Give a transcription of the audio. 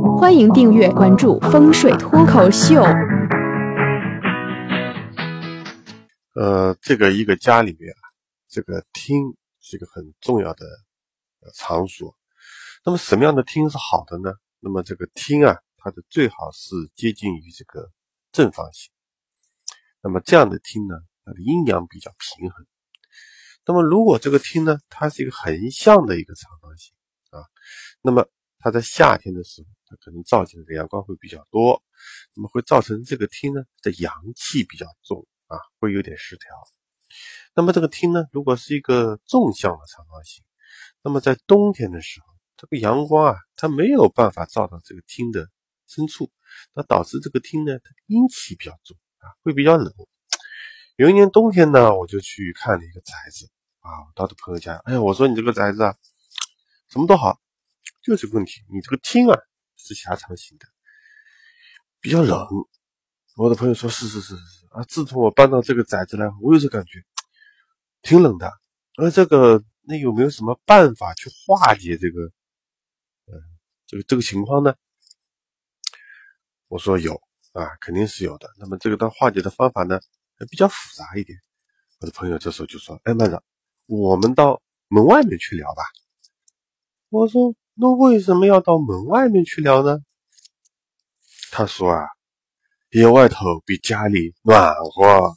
欢迎订阅关注风水脱口秀。呃，这个一个家里面啊，这个厅是一个很重要的场所。那么什么样的厅是好的呢？那么这个厅啊，它的最好是接近于这个正方形。那么这样的厅呢，它的阴阳比较平衡。那么如果这个厅呢，它是一个横向的一个长方形啊，那么它在夏天的时候，它可能照进来的阳光会比较多，那么会造成这个厅呢的阳气比较重啊，会有点失调。那么这个厅呢，如果是一个纵向的长方形，那么在冬天的时候，这个阳光啊，它没有办法照到这个厅的深处，那导致这个厅呢，它阴气比较重啊，会比较冷。有一年冬天呢，我就去看了一个宅子啊，我到的朋友家，哎呀，我说你这个宅子啊，什么都好，就是个问题，你这个厅啊是狭长型的，比较冷。我的朋友说是是是是是啊，自从我搬到这个宅子来，我有这感觉，挺冷的。而这个那有没有什么办法去化解这个，呃，这个这个情况呢？我说有啊，肯定是有的。那么这个它化解的方法呢？还比较复杂一点，我的朋友这时候就说：“哎，慢着，我们到门外面去聊吧。”我说：“那为什么要到门外面去聊呢？”他说：“啊，野外头比家里暖和。”